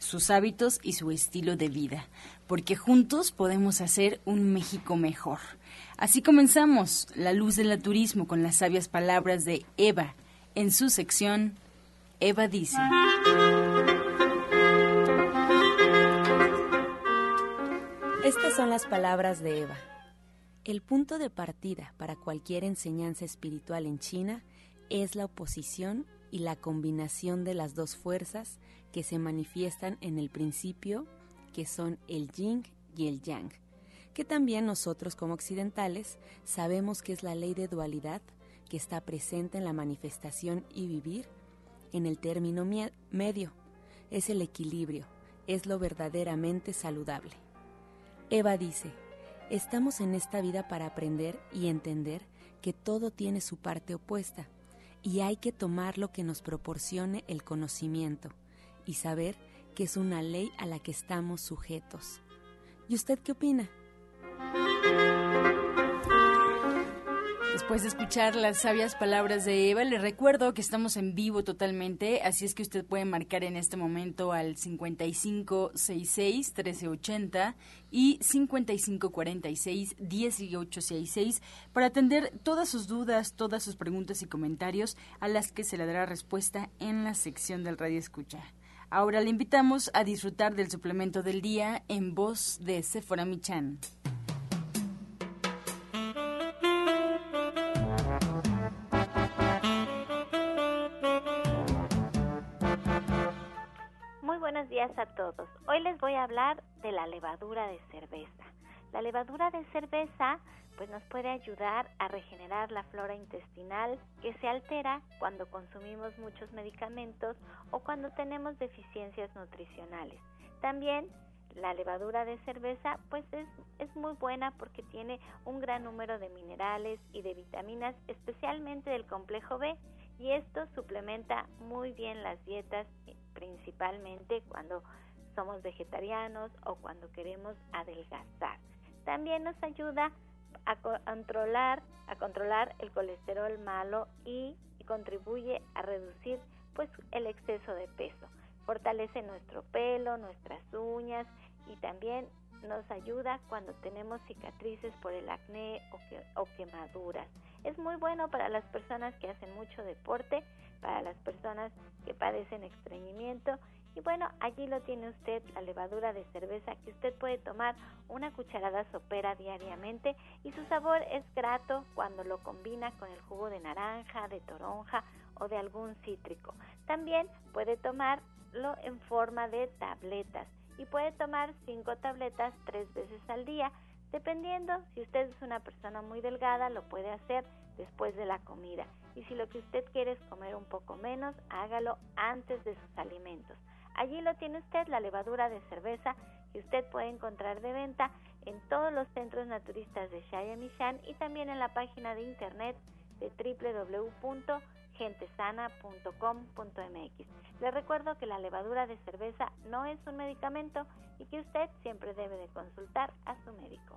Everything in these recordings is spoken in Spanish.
sus hábitos y su estilo de vida, porque juntos podemos hacer un México mejor. Así comenzamos La Luz del Naturismo con las sabias palabras de Eva en su sección Eva dice. Estas son las palabras de Eva. El punto de partida para cualquier enseñanza espiritual en China es la oposición y la combinación de las dos fuerzas que se manifiestan en el principio, que son el yin y el yang, que también nosotros como occidentales sabemos que es la ley de dualidad que está presente en la manifestación y vivir en el término medio. Es el equilibrio, es lo verdaderamente saludable. Eva dice, estamos en esta vida para aprender y entender que todo tiene su parte opuesta y hay que tomar lo que nos proporcione el conocimiento y saber que es una ley a la que estamos sujetos. ¿Y usted qué opina? Después de escuchar las sabias palabras de Eva, le recuerdo que estamos en vivo totalmente, así es que usted puede marcar en este momento al 5566-1380 y 5546-1866 para atender todas sus dudas, todas sus preguntas y comentarios a las que se le dará respuesta en la sección del Radio Escucha. Ahora le invitamos a disfrutar del suplemento del día en voz de Sephora Michan. A todos. Hoy les voy a hablar de la levadura de cerveza. La levadura de cerveza pues nos puede ayudar a regenerar la flora intestinal que se altera cuando consumimos muchos medicamentos o cuando tenemos deficiencias nutricionales. También la levadura de cerveza pues es, es, muy buena porque tiene un gran número de minerales y de vitaminas, especialmente del complejo B, y esto suplementa muy bien las dietas principalmente cuando somos vegetarianos o cuando queremos adelgazar. También nos ayuda a controlar, a controlar el colesterol malo y, contribuye a reducir pues el exceso de peso. Fortalece nuestro pelo, nuestras uñas y también nos ayuda cuando tenemos cicatrices por el acné o, o quemaduras. Es muy bueno para las personas que hacen mucho deporte, para las personas que padecen estreñimiento. Y bueno, allí lo tiene usted, la levadura de cerveza que usted puede tomar una cucharada sopera diariamente y su sabor es grato cuando lo combina con el jugo de naranja, de toronja o de algún cítrico. También puede tomarlo en forma de tabletas y puede tomar cinco tabletas tres veces al día Dependiendo, si usted es una persona muy delgada, lo puede hacer después de la comida. Y si lo que usted quiere es comer un poco menos, hágalo antes de sus alimentos. Allí lo tiene usted, la levadura de cerveza que usted puede encontrar de venta en todos los centros naturistas de Shaya y también en la página de internet de www gentesana.com.mx. Le recuerdo que la levadura de cerveza no es un medicamento y que usted siempre debe de consultar a su médico.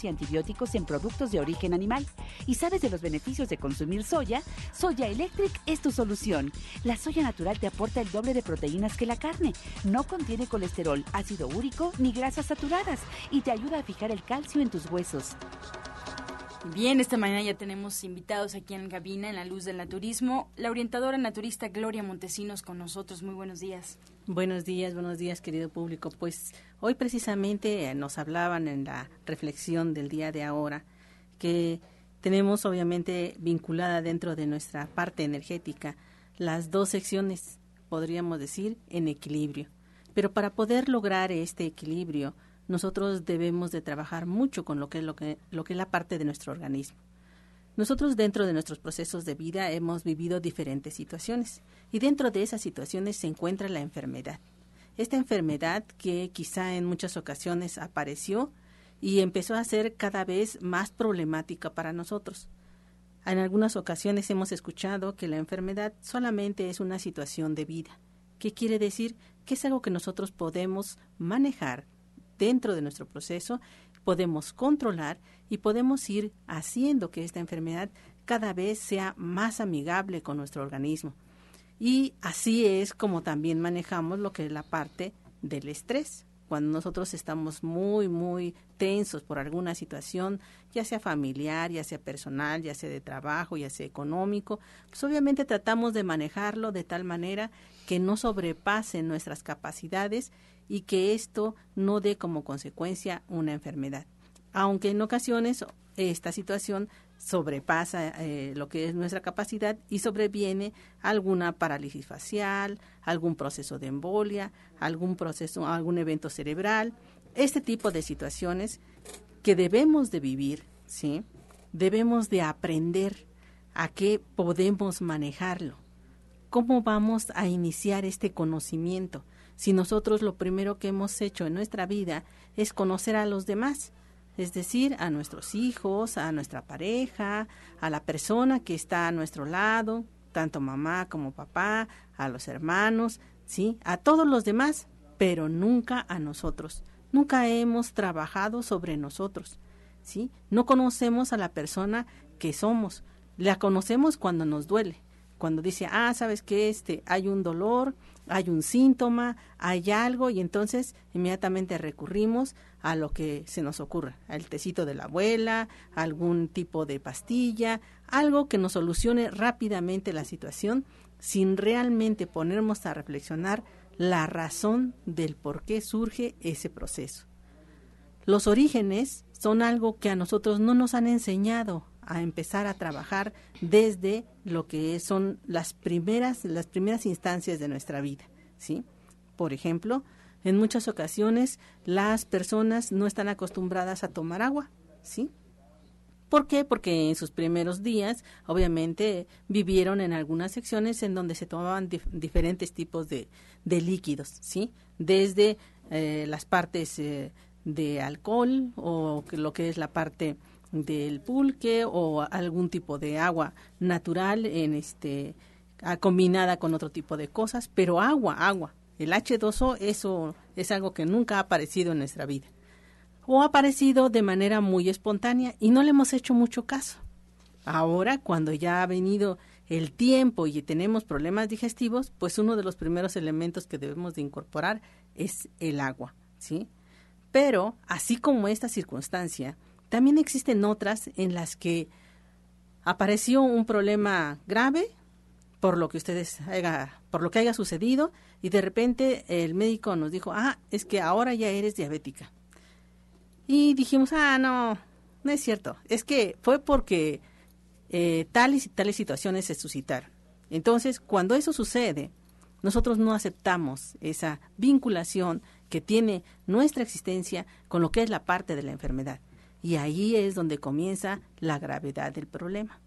y antibióticos en productos de origen animal. ¿Y sabes de los beneficios de consumir soya? Soya Electric es tu solución. La soya natural te aporta el doble de proteínas que la carne. No contiene colesterol, ácido úrico ni grasas saturadas y te ayuda a fijar el calcio en tus huesos. Bien, esta mañana ya tenemos invitados aquí en cabina en la luz del naturismo. La orientadora naturista Gloria Montesinos con nosotros. Muy buenos días. Buenos días, buenos días, querido público. Pues hoy precisamente eh, nos hablaban en la reflexión del día de ahora que tenemos obviamente vinculada dentro de nuestra parte energética las dos secciones, podríamos decir, en equilibrio. Pero para poder lograr este equilibrio, nosotros debemos de trabajar mucho con lo que es lo que, lo que es la parte de nuestro organismo. Nosotros dentro de nuestros procesos de vida hemos vivido diferentes situaciones y dentro de esas situaciones se encuentra la enfermedad. Esta enfermedad que quizá en muchas ocasiones apareció y empezó a ser cada vez más problemática para nosotros. En algunas ocasiones hemos escuchado que la enfermedad solamente es una situación de vida. ¿Qué quiere decir? Que es algo que nosotros podemos manejar dentro de nuestro proceso, podemos controlar y podemos ir haciendo que esta enfermedad cada vez sea más amigable con nuestro organismo. Y así es como también manejamos lo que es la parte del estrés. Cuando nosotros estamos muy, muy tensos por alguna situación, ya sea familiar, ya sea personal, ya sea de trabajo, ya sea económico, pues obviamente tratamos de manejarlo de tal manera que no sobrepase nuestras capacidades y que esto no dé como consecuencia una enfermedad. Aunque en ocasiones esta situación sobrepasa eh, lo que es nuestra capacidad y sobreviene alguna parálisis facial, algún proceso de embolia, algún proceso, algún evento cerebral, este tipo de situaciones que debemos de vivir, ¿sí? Debemos de aprender a qué podemos manejarlo. ¿Cómo vamos a iniciar este conocimiento? si nosotros lo primero que hemos hecho en nuestra vida es conocer a los demás, es decir, a nuestros hijos, a nuestra pareja, a la persona que está a nuestro lado, tanto mamá como papá, a los hermanos, ¿sí? A todos los demás, pero nunca a nosotros. Nunca hemos trabajado sobre nosotros, ¿sí? No conocemos a la persona que somos. La conocemos cuando nos duele, cuando dice, ah, sabes que este, hay un dolor, hay un síntoma, hay algo, y entonces inmediatamente recurrimos a lo que se nos ocurra, al tecito de la abuela, algún tipo de pastilla, algo que nos solucione rápidamente la situación sin realmente ponernos a reflexionar la razón del por qué surge ese proceso. Los orígenes son algo que a nosotros no nos han enseñado a empezar a trabajar desde lo que son las primeras las primeras instancias de nuestra vida, ¿sí? Por ejemplo, en muchas ocasiones las personas no están acostumbradas a tomar agua, ¿sí? ¿Por qué? Porque en sus primeros días, obviamente, vivieron en algunas secciones en donde se tomaban diferentes tipos de, de, líquidos, ¿sí? Desde eh, las partes eh, de alcohol o lo que es la parte del pulque o algún tipo de agua natural en este combinada con otro tipo de cosas, pero agua, agua. El H2O eso es algo que nunca ha aparecido en nuestra vida. O ha aparecido de manera muy espontánea y no le hemos hecho mucho caso. Ahora, cuando ya ha venido el tiempo y tenemos problemas digestivos, pues uno de los primeros elementos que debemos de incorporar es el agua, ¿sí? Pero, así como esta circunstancia, también existen otras en las que apareció un problema grave por lo que ustedes haya, por lo que haya sucedido y de repente el médico nos dijo, ah, es que ahora ya eres diabética. Y dijimos, ah, no, no es cierto, es que fue porque eh, tales y tales situaciones se suscitaron. Entonces, cuando eso sucede, nosotros no aceptamos esa vinculación que tiene nuestra existencia con lo que es la parte de la enfermedad. Y ahí es donde comienza la gravedad del problema.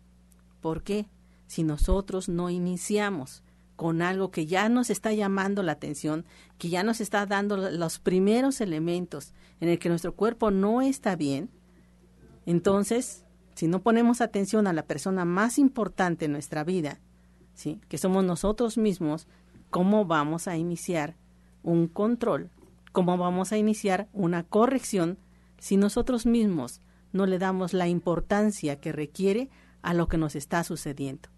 ¿Por qué? Si nosotros no iniciamos con algo que ya nos está llamando la atención, que ya nos está dando los primeros elementos en el que nuestro cuerpo no está bien, entonces, si no ponemos atención a la persona más importante en nuestra vida, ¿sí? que somos nosotros mismos, ¿cómo vamos a iniciar un control? ¿Cómo vamos a iniciar una corrección si nosotros mismos no le damos la importancia que requiere a lo que nos está sucediendo.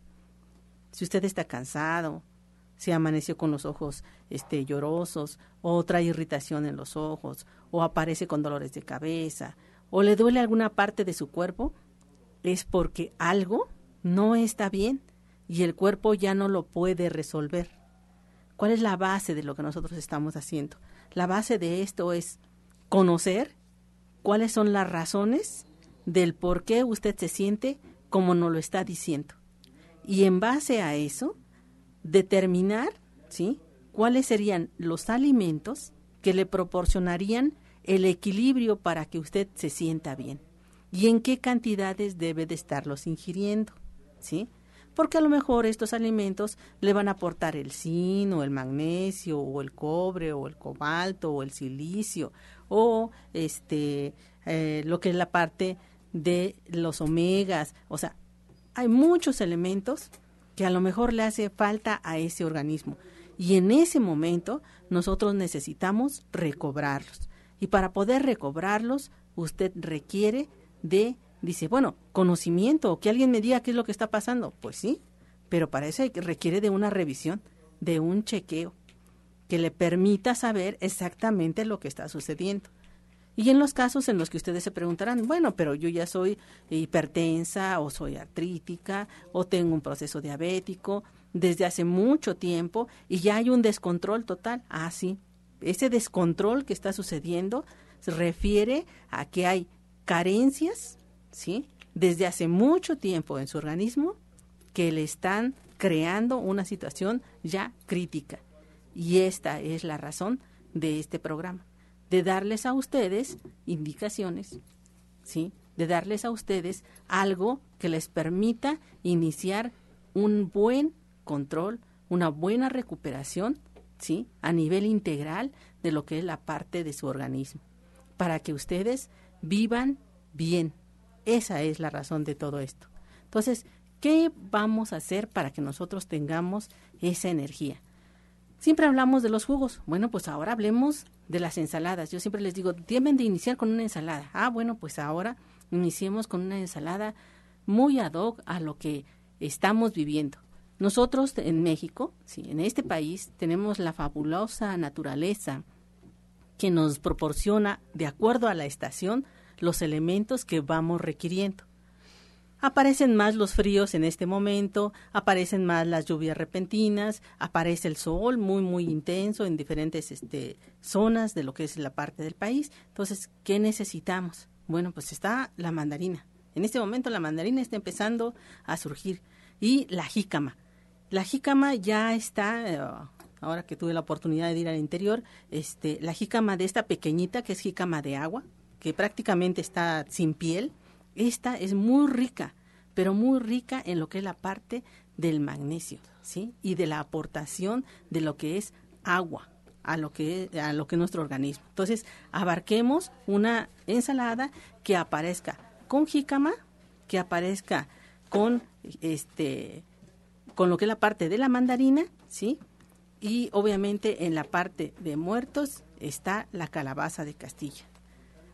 Si usted está cansado, si amaneció con los ojos este, llorosos, o trae irritación en los ojos, o aparece con dolores de cabeza, o le duele alguna parte de su cuerpo, es porque algo no está bien y el cuerpo ya no lo puede resolver. ¿Cuál es la base de lo que nosotros estamos haciendo? La base de esto es conocer cuáles son las razones del por qué usted se siente como nos lo está diciendo. Y en base a eso, determinar, ¿sí? cuáles serían los alimentos que le proporcionarían el equilibrio para que usted se sienta bien y en qué cantidades debe de estarlos ingiriendo, ¿sí? Porque a lo mejor estos alimentos le van a aportar el zinc o el magnesio o el cobre o el cobalto o el silicio o este eh, lo que es la parte de los omegas, o sea, hay muchos elementos que a lo mejor le hace falta a ese organismo. Y en ese momento nosotros necesitamos recobrarlos. Y para poder recobrarlos, usted requiere de, dice, bueno, conocimiento, que alguien me diga qué es lo que está pasando. Pues sí, pero para eso requiere de una revisión, de un chequeo, que le permita saber exactamente lo que está sucediendo. Y en los casos en los que ustedes se preguntarán, bueno, pero yo ya soy hipertensa o soy artrítica o tengo un proceso diabético desde hace mucho tiempo y ya hay un descontrol total. Ah, sí, ese descontrol que está sucediendo se refiere a que hay carencias, ¿sí? Desde hace mucho tiempo en su organismo que le están creando una situación ya crítica. Y esta es la razón de este programa de darles a ustedes indicaciones, ¿sí? De darles a ustedes algo que les permita iniciar un buen control, una buena recuperación, ¿sí? A nivel integral de lo que es la parte de su organismo, para que ustedes vivan bien. Esa es la razón de todo esto. Entonces, ¿qué vamos a hacer para que nosotros tengamos esa energía? Siempre hablamos de los jugos. Bueno, pues ahora hablemos de las ensaladas. Yo siempre les digo, tienen de iniciar con una ensalada. Ah, bueno, pues ahora iniciemos con una ensalada muy ad hoc a lo que estamos viviendo. Nosotros en México, sí, en este país, tenemos la fabulosa naturaleza que nos proporciona, de acuerdo a la estación, los elementos que vamos requiriendo. Aparecen más los fríos en este momento, aparecen más las lluvias repentinas, aparece el sol muy muy intenso en diferentes este, zonas de lo que es la parte del país. Entonces, ¿qué necesitamos? Bueno, pues está la mandarina. En este momento la mandarina está empezando a surgir y la jícama. La jícama ya está eh, ahora que tuve la oportunidad de ir al interior, este, la jícama de esta pequeñita que es jícama de agua, que prácticamente está sin piel, esta es muy rica, pero muy rica en lo que es la parte del magnesio, ¿sí? Y de la aportación de lo que es agua a lo que a lo que es nuestro organismo. Entonces, abarquemos una ensalada que aparezca con jícama, que aparezca con este con lo que es la parte de la mandarina, ¿sí? Y obviamente en la parte de muertos está la calabaza de Castilla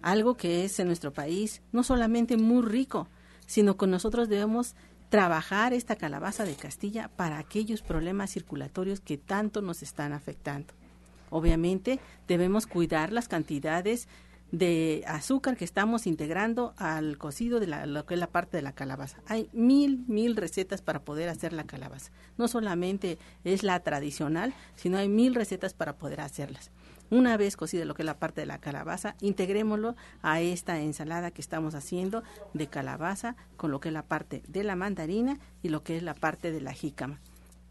algo que es en nuestro país no solamente muy rico, sino que nosotros debemos trabajar esta calabaza de Castilla para aquellos problemas circulatorios que tanto nos están afectando. Obviamente debemos cuidar las cantidades de azúcar que estamos integrando al cocido de la, lo que es la parte de la calabaza. Hay mil, mil recetas para poder hacer la calabaza. No solamente es la tradicional, sino hay mil recetas para poder hacerlas. Una vez cocida lo que es la parte de la calabaza, integrémoslo a esta ensalada que estamos haciendo de calabaza con lo que es la parte de la mandarina y lo que es la parte de la jícama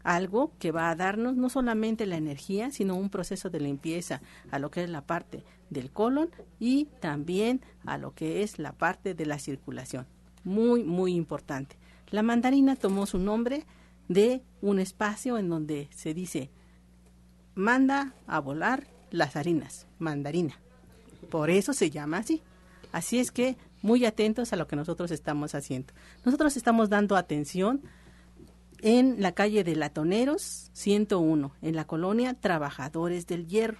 algo que va a darnos no solamente la energía, sino un proceso de limpieza a lo que es la parte del colon y también a lo que es la parte de la circulación. Muy, muy importante. La mandarina tomó su nombre de un espacio en donde se dice manda a volar las harinas, mandarina. Por eso se llama así. Así es que muy atentos a lo que nosotros estamos haciendo. Nosotros estamos dando atención en la calle de Latoneros 101, en la colonia Trabajadores del Hierro,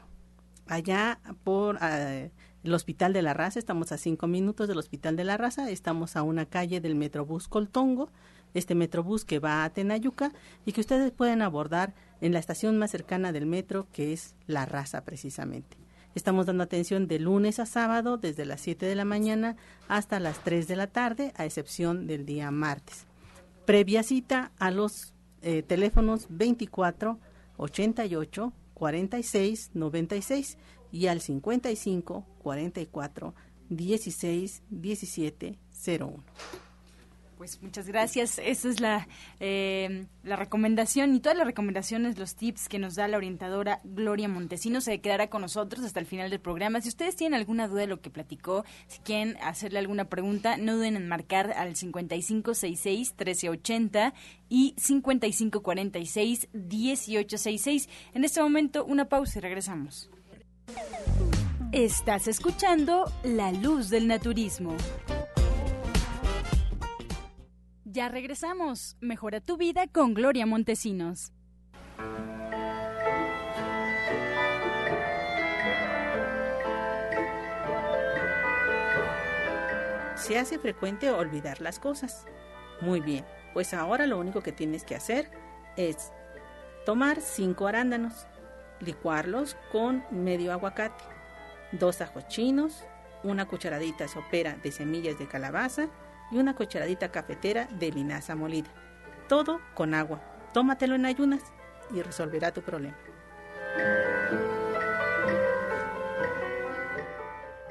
allá por eh, el Hospital de la Raza, estamos a cinco minutos del Hospital de la Raza, estamos a una calle del Metrobús Coltongo, este Metrobús que va a Tenayuca y que ustedes pueden abordar en la estación más cercana del metro, que es La Raza precisamente. Estamos dando atención de lunes a sábado, desde las 7 de la mañana hasta las 3 de la tarde, a excepción del día martes. Previa cita a los eh, teléfonos 24 88 46 96 y al 55 44 16 17 01 pues muchas gracias. Esa es la, eh, la recomendación y todas las recomendaciones, los tips que nos da la orientadora Gloria Montesinos se quedará con nosotros hasta el final del programa. Si ustedes tienen alguna duda de lo que platicó, si quieren hacerle alguna pregunta, no duden en marcar al 5566-1380 y 5546-1866. En este momento, una pausa y regresamos. Estás escuchando La Luz del Naturismo. Ya regresamos. Mejora tu vida con Gloria Montesinos. Se hace frecuente olvidar las cosas. Muy bien, pues ahora lo único que tienes que hacer es tomar cinco arándanos, licuarlos con medio aguacate, dos ajos chinos, una cucharadita sopera de semillas de calabaza, y una cucharadita cafetera de linaza molida. Todo con agua. Tómatelo en ayunas y resolverá tu problema.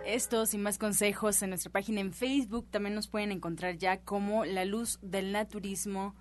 Estos y más consejos en nuestra página en Facebook también nos pueden encontrar ya como La Luz del Naturismo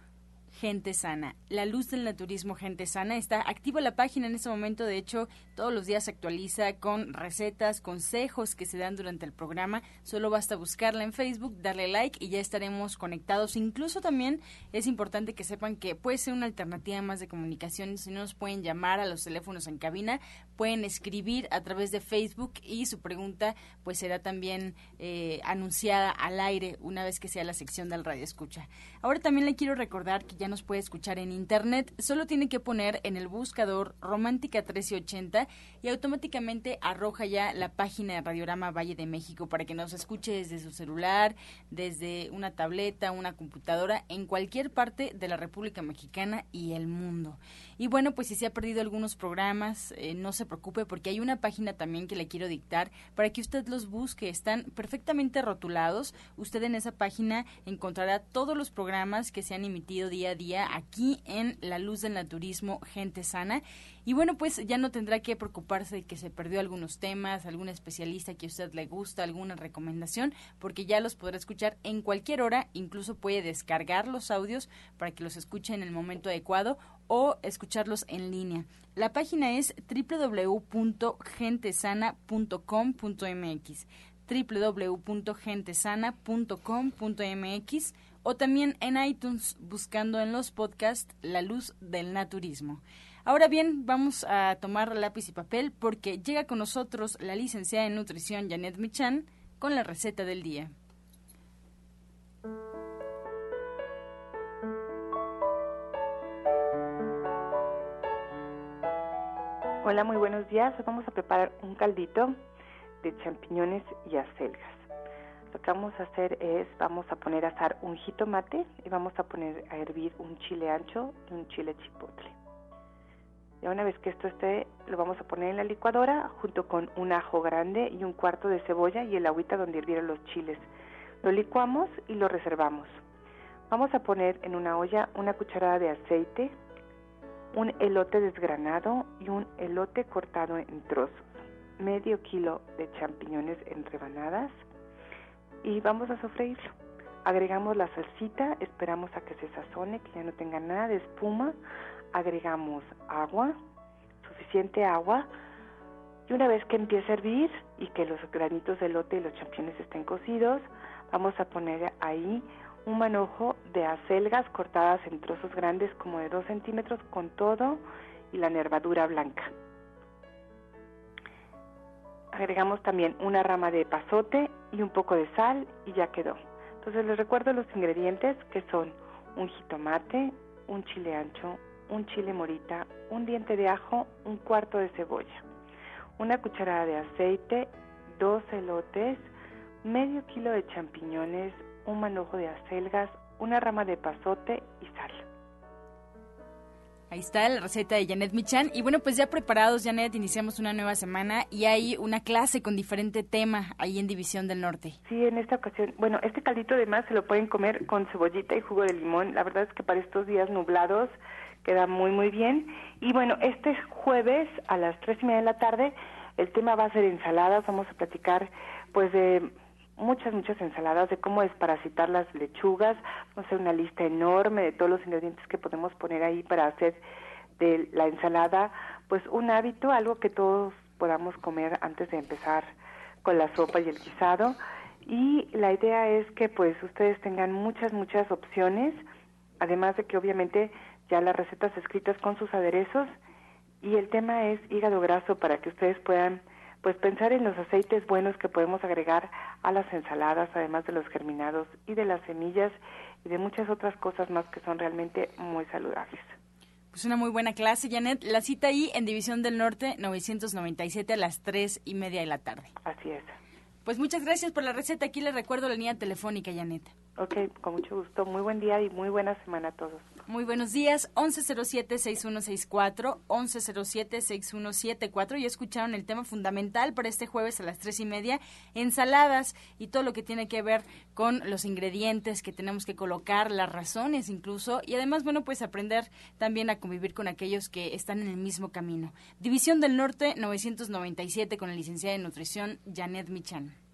Gente Sana. La Luz del Naturismo Gente Sana está activa la página en este momento. De hecho, todos los días se actualiza con recetas, consejos que se dan durante el programa. Solo basta buscarla en Facebook, darle like y ya estaremos conectados. Incluso también es importante que sepan que puede ser una alternativa más de comunicación. Si no nos pueden llamar a los teléfonos en cabina, pueden escribir a través de Facebook y su pregunta pues será también eh, anunciada al aire una vez que sea la sección del radio escucha. Ahora también le quiero recordar que ya nos puede escuchar en internet, solo tiene que poner en el buscador Romántica 1380 y automáticamente arroja ya la página de Radiorama Valle de México para que nos escuche desde su celular, desde una tableta, una computadora, en cualquier parte de la República Mexicana y el mundo. Y bueno, pues si se ha perdido algunos programas, eh, no se preocupe porque hay una página también que le quiero dictar para que usted los busque. Están perfectamente rotulados. Usted en esa página encontrará todos los programas que se han emitido día a día aquí en La Luz del Naturismo Gente Sana. Y bueno, pues ya no tendrá que preocuparse de que se perdió algunos temas, algún especialista que a usted le gusta, alguna recomendación, porque ya los podrá escuchar en cualquier hora, incluso puede descargar los audios para que los escuche en el momento adecuado o escucharlos en línea. La página es www.gentesana.com.mx www.gentesana.com.mx o también en iTunes buscando en los podcasts La Luz del Naturismo. Ahora bien, vamos a tomar lápiz y papel porque llega con nosotros la licenciada en nutrición Janet Michan con la receta del día. Hola, muy buenos días. vamos a preparar un caldito de champiñones y acelgas. Lo que vamos a hacer es, vamos a poner a asar un jitomate y vamos a poner a hervir un chile ancho y un chile chipotle. Ya una vez que esto esté, lo vamos a poner en la licuadora junto con un ajo grande y un cuarto de cebolla y el agüita donde hirvieron los chiles. Lo licuamos y lo reservamos. Vamos a poner en una olla una cucharada de aceite, un elote desgranado y un elote cortado en trozos, medio kilo de champiñones en rebanadas y vamos a sofreírlo. Agregamos la salsita, esperamos a que se sazone, que ya no tenga nada de espuma. Agregamos agua, suficiente agua. Y una vez que empiece a hervir y que los granitos de elote y los champiñones estén cocidos, vamos a poner ahí un manojo de acelgas cortadas en trozos grandes como de 2 centímetros con todo y la nervadura blanca. Agregamos también una rama de pasote y un poco de sal y ya quedó. Entonces les recuerdo los ingredientes que son un jitomate, un chile ancho, un chile morita, un diente de ajo, un cuarto de cebolla, una cucharada de aceite, dos elotes, medio kilo de champiñones, un manojo de acelgas, una rama de pasote y sal. Ahí está la receta de Janet Michan. Y bueno, pues ya preparados, Janet, iniciamos una nueva semana y hay una clase con diferente tema ahí en División del Norte. Sí, en esta ocasión, bueno, este caldito además se lo pueden comer con cebollita y jugo de limón. La verdad es que para estos días nublados queda muy, muy bien. Y bueno, este jueves a las tres y media de la tarde el tema va a ser ensaladas. Vamos a platicar pues de muchas, muchas ensaladas, de cómo desparasitar las lechugas. Vamos a hacer una lista enorme de todos los ingredientes que podemos poner ahí para hacer de la ensalada, pues un hábito, algo que todos podamos comer antes de empezar con la sopa y el guisado. Y la idea es que pues ustedes tengan muchas, muchas opciones, además de que obviamente ya las recetas escritas con sus aderezos. Y el tema es hígado graso para que ustedes puedan pues pensar en los aceites buenos que podemos agregar a las ensaladas, además de los germinados y de las semillas y de muchas otras cosas más que son realmente muy saludables. Pues una muy buena clase, Janet. La cita ahí en División del Norte 997 a las 3 y media de la tarde. Así es. Pues muchas gracias por la receta. Aquí les recuerdo la línea telefónica, Janet. Ok, con mucho gusto. Muy buen día y muy buena semana a todos. Muy buenos días. 1107-6164, 1107-6174. Ya escucharon el tema fundamental para este jueves a las tres y media. Ensaladas y todo lo que tiene que ver con los ingredientes que tenemos que colocar, las razones incluso. Y además, bueno, pues aprender también a convivir con aquellos que están en el mismo camino. División del Norte 997 con la licenciada de nutrición Janet Michan.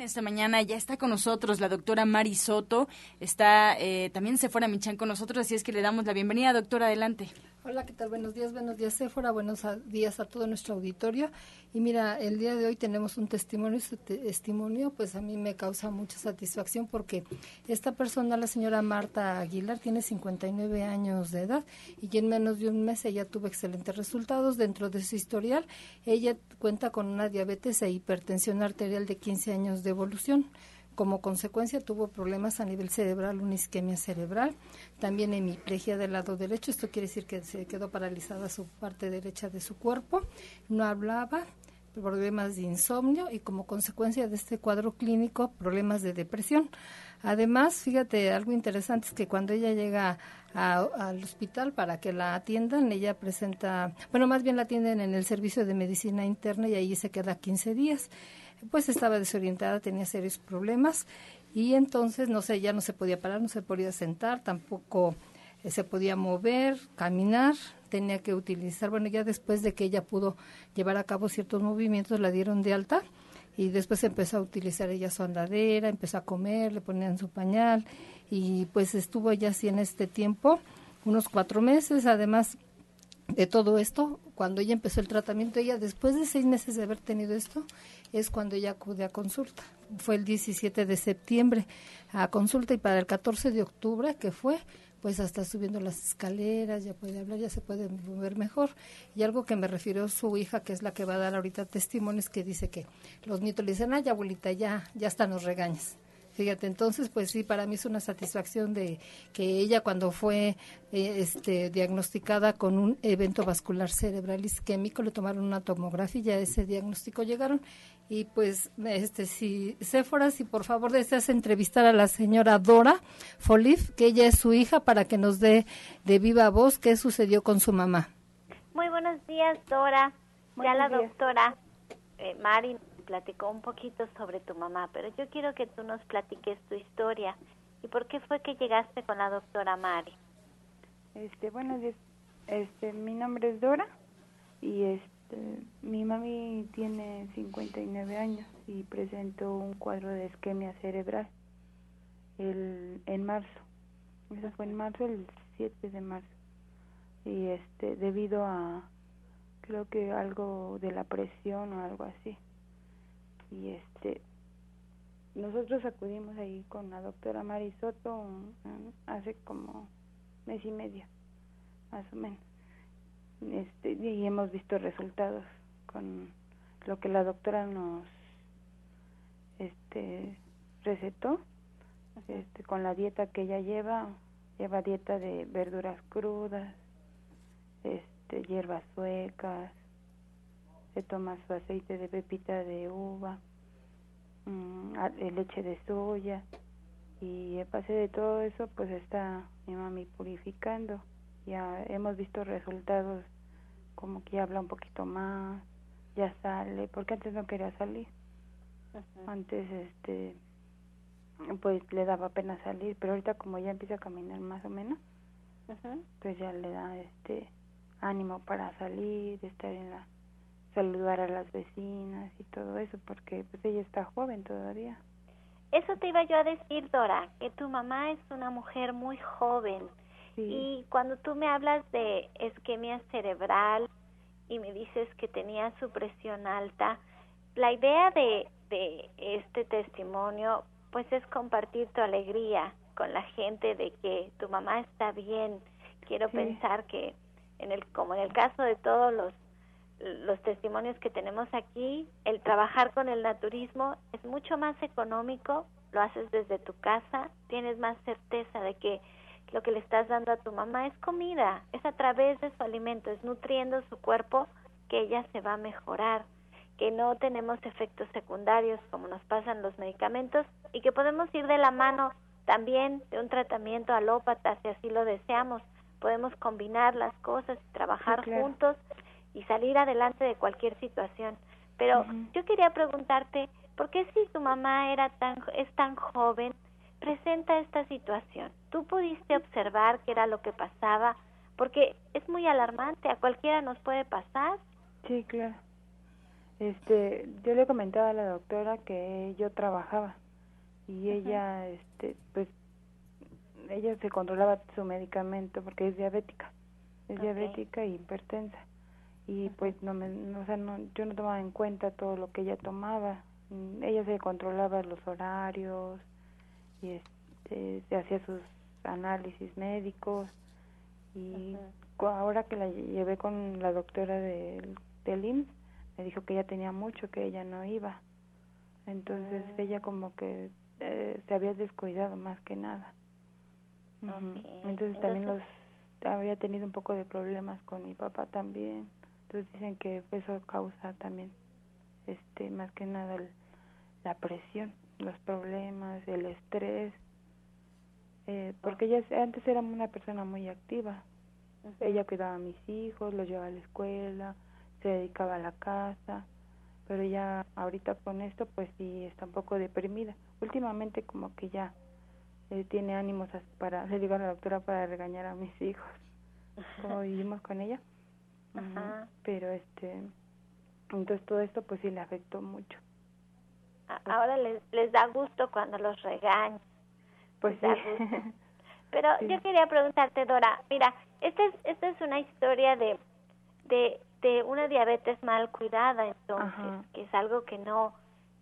Esta mañana ya está con nosotros la doctora Mari Soto, está eh, también Sephora Michan con nosotros, así es que le damos la bienvenida, doctora, adelante. Hola, ¿qué tal? Buenos días, buenos días, Sephora, buenos días a todo nuestro auditorio. Y mira, el día de hoy tenemos un testimonio, y testimonio pues a mí me causa mucha satisfacción porque esta persona, la señora Marta Aguilar, tiene 59 años de edad y en menos de un mes ella tuvo excelentes resultados dentro de su historial. Ella cuenta con una diabetes e hipertensión arterial de 15 años de evolución. Como consecuencia tuvo problemas a nivel cerebral, una isquemia cerebral, también hemiplegia del lado derecho, esto quiere decir que se quedó paralizada su parte derecha de su cuerpo, no hablaba, problemas de insomnio y como consecuencia de este cuadro clínico, problemas de depresión. Además, fíjate, algo interesante es que cuando ella llega al hospital para que la atiendan, ella presenta, bueno, más bien la atienden en el servicio de medicina interna y ahí se queda 15 días pues estaba desorientada, tenía serios problemas y entonces, no sé, ya no se podía parar, no se podía sentar, tampoco eh, se podía mover, caminar, tenía que utilizar, bueno, ya después de que ella pudo llevar a cabo ciertos movimientos, la dieron de alta y después empezó a utilizar ella su andadera, empezó a comer, le ponían su pañal y pues estuvo ella así en este tiempo, unos cuatro meses, además de todo esto, cuando ella empezó el tratamiento, ella después de seis meses de haber tenido esto, es cuando ella acude a consulta. Fue el 17 de septiembre a consulta y para el 14 de octubre, que fue, pues hasta subiendo las escaleras, ya puede hablar, ya se puede mover mejor. Y algo que me refirió su hija, que es la que va a dar ahorita testimonios, que dice que los nietos le dicen, ay, abuelita, ya, ya hasta nos regañas. Fíjate, entonces, pues sí, para mí es una satisfacción de que ella cuando fue eh, este, diagnosticada con un evento vascular cerebral isquémico, le tomaron una tomografía y a ese diagnóstico llegaron. Y pues, este, si, Séfora, si por favor deseas entrevistar a la señora Dora Folif, que ella es su hija, para que nos dé de viva voz qué sucedió con su mamá. Muy buenos días, Dora. ya la doctora eh, Mari platicó un poquito sobre tu mamá, pero yo quiero que tú nos platiques tu historia y por qué fue que llegaste con la doctora Mari. Este, bueno, este, mi nombre es Dora y este, mi mami tiene 59 años y presentó un cuadro de isquemia cerebral el, en marzo. Eso fue en marzo, el 7 de marzo. Y este, debido a, creo que algo de la presión o algo así y este nosotros acudimos ahí con la doctora Marisoto hace como mes y medio, más o menos. Este, y hemos visto resultados con lo que la doctora nos este recetó este con la dieta que ella lleva lleva dieta de verduras crudas este hierbas suecas se toma su aceite de pepita de uva mmm, leche de soya y a base de todo eso pues está mi mami purificando. Ya hemos visto resultados como que habla un poquito más ya sale porque antes no quería salir. Antes este pues le daba pena salir pero ahorita como ya empieza a caminar más o menos pues ya le da este ánimo para salir estar en la saludar a las vecinas y todo eso porque pues ella está joven todavía. Eso te iba yo a decir Dora que tu mamá es una mujer muy joven. Y cuando tú me hablas de isquemia cerebral y me dices que tenía su presión alta la idea de de este testimonio pues es compartir tu alegría con la gente de que tu mamá está bien. Quiero pensar que en el como en el caso de todos los los testimonios que tenemos aquí, el trabajar con el naturismo es mucho más económico, lo haces desde tu casa, tienes más certeza de que lo que le estás dando a tu mamá es comida, es a través de su alimento, es nutriendo su cuerpo que ella se va a mejorar que no tenemos efectos secundarios como nos pasan los medicamentos y que podemos ir de la mano también de un tratamiento alópata si así lo deseamos. Podemos combinar las cosas y trabajar juntos y salir adelante de cualquier situación. Pero yo quería preguntarte, ¿por qué si tu mamá era tan es tan joven presenta esta situación? ¿Tú pudiste observar qué era lo que pasaba? Porque es muy alarmante, a cualquiera nos puede pasar. Sí, claro. Este, yo le comentaba a la doctora que yo trabajaba y ella, este, pues, ella se controlaba su medicamento porque es diabética, es diabética e hipertensa y pues no me, o sea, no, yo no tomaba en cuenta todo lo que ella tomaba, mm, ella se controlaba los horarios y este, se hacía sus análisis médicos y ahora que la llevé con la doctora del, del IMSS me dijo que ella tenía mucho que ella no iba. Entonces ah. ella como que eh, se había descuidado más que nada. Entonces, también los había tenido un poco de problemas con mi papá también entonces dicen que eso causa también este más que nada la presión los problemas el estrés eh, porque ella antes era una persona muy activa ella cuidaba a mis hijos los llevaba a la escuela se dedicaba a la casa, pero ya ahorita con esto pues sí está un poco deprimida. Últimamente como que ya eh, tiene ánimos para, le digo a la doctora para regañar a mis hijos, como vivimos con ella. Pero este, entonces todo esto pues sí le afectó mucho. Ahora les, les da gusto cuando los regañan. Pues sí. Pero yo quería preguntarte, Dora, mira, esta es, esta es una historia de, de de una diabetes mal cuidada, entonces, que es algo que no,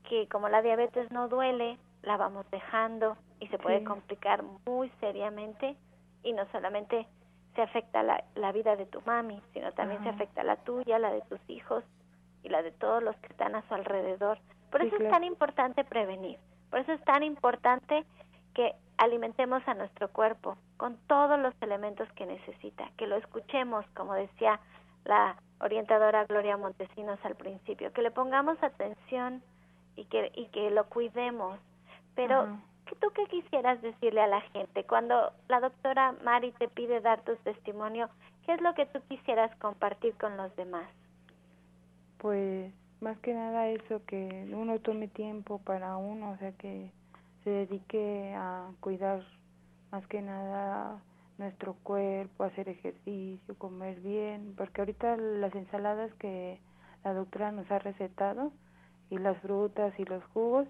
que como la diabetes no duele, la vamos dejando y se puede complicar muy seriamente y no solamente se afecta la, la vida de tu mami, sino también se afecta la tuya, la de tus hijos y la de todos los que están a su alrededor. Por eso es tan importante prevenir, por eso es tan importante que alimentemos a nuestro cuerpo con todos los elementos que necesita, que lo escuchemos, como decía la orientadora Gloria Montesinos al principio, que le pongamos atención y que, y que lo cuidemos. Pero, ¿qué ¿tú qué quisieras decirle a la gente? Cuando la doctora Mari te pide dar tu testimonio, ¿qué es lo que tú quisieras compartir con los demás? Pues, más que nada eso, que uno tome tiempo para uno, o sea, que se dedique a cuidar más que nada nuestro cuerpo, hacer ejercicio, comer bien, porque ahorita las ensaladas que la doctora nos ha recetado y las frutas y los jugos,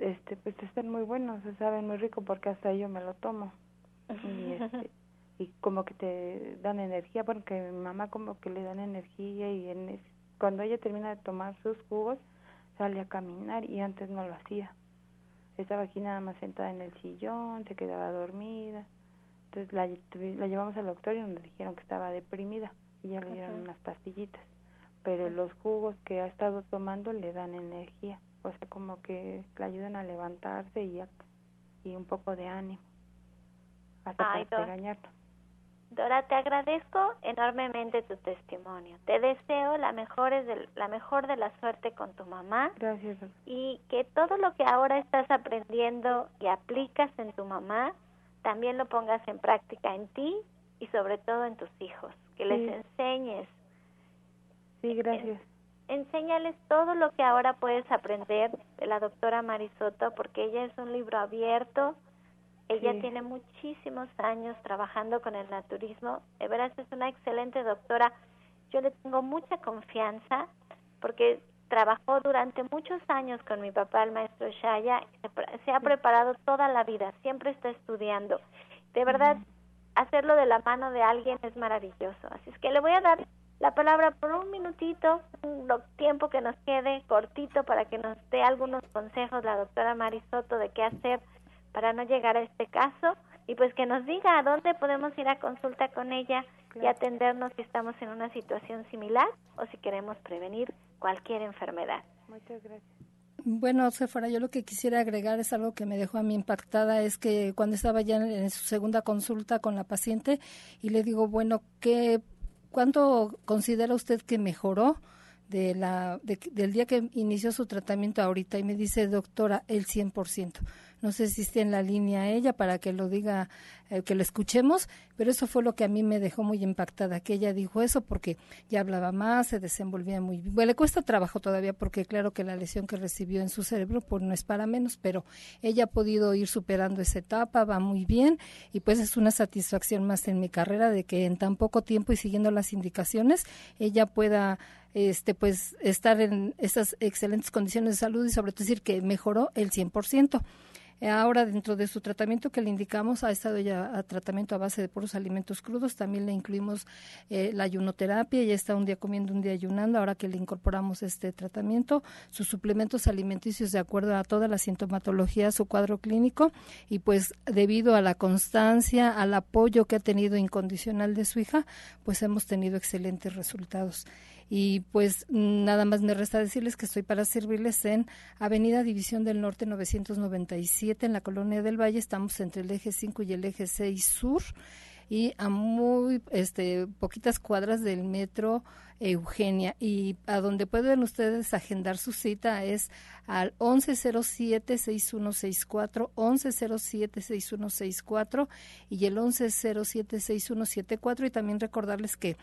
este, pues están muy buenos, se saben muy rico porque hasta yo me lo tomo. Y, este, y como que te dan energía, porque mi mamá como que le dan energía y en cuando ella termina de tomar sus jugos, sale a caminar y antes no lo hacía. estaba aquí nada más sentada en el sillón, se quedaba dormida. Entonces la, la llevamos al doctor y nos dijeron que estaba deprimida y ya le dieron unas pastillitas. Pero los jugos que ha estado tomando le dan energía, o sea, como que le ayudan a levantarse y, y un poco de ánimo. Hasta Ay, para Dora. te agradezco enormemente tu testimonio. Te deseo la mejor, de, la mejor de la suerte con tu mamá Gracias, y que todo lo que ahora estás aprendiendo y aplicas en tu mamá, también lo pongas en práctica en ti y sobre todo en tus hijos. Que les enseñes, Sí, gracias. Enséñales todo lo que ahora puedes aprender de la doctora Marisoto porque ella es un libro abierto. Ella Sí. tiene muchísimos años trabajando con el naturismo. De veras es una excelente doctora. Yo le tengo mucha confianza porque trabajó durante muchos años con mi papá, el maestro Shaya. se Se ha preparado toda la vida, siempre está estudiando. De verdad, hacerlo de la mano de alguien es maravilloso. Así es que le voy a dar la palabra por un minutito, un lo- tiempo que nos quede cortito para que nos dé algunos consejos la doctora Marisoto de qué hacer para no llegar a este caso y pues que nos diga a dónde podemos ir a consulta con ella y atendernos si estamos en una situación similar o si queremos prevenir cualquier enfermedad. Muchas gracias. Bueno, Sephora, yo lo que quisiera agregar es algo que me dejó a mí impactada, es que cuando estaba ya en, en su segunda consulta con la paciente y le digo, bueno, ¿qué, ¿cuánto considera usted que mejoró de la, de- del día que inició su tratamiento ahorita? Y me dice, doctora, el 100%. No sé si esté en la línea ella para que lo diga, eh, que lo escuchemos, pero eso fue lo que a mí me dejó muy impactada, que ella dijo eso porque ya hablaba más, se desenvolvía muy bien. Bueno, le cuesta trabajo todavía porque claro que la lesión que recibió en su cerebro pues no es para menos, pero ella ha podido ir superando esa etapa, va muy bien y pues es una satisfacción más en mi carrera de que en tan poco tiempo y siguiendo las indicaciones ella pueda este pues estar en esas excelentes condiciones de salud y sobre todo decir que mejoró el 100%. Ahora, dentro de su tratamiento que le indicamos, ha estado ya a tratamiento a base de puros alimentos crudos. También le incluimos eh, la ayunoterapia. Ya está un día comiendo, un día ayunando. Ahora que le incorporamos este tratamiento, sus suplementos alimenticios de acuerdo a toda la sintomatología, su cuadro clínico. Y pues, debido a la constancia, al apoyo que ha tenido incondicional de su hija, pues hemos tenido excelentes resultados. Y pues nada más me resta decirles que estoy para servirles en Avenida División del Norte 997 en la Colonia del Valle. Estamos entre el eje 5 y el eje 6 sur y a muy este poquitas cuadras del metro Eugenia. Y a donde pueden ustedes agendar su cita es al 1107-6164, 1107-6164 y el 1107-6174 y también recordarles que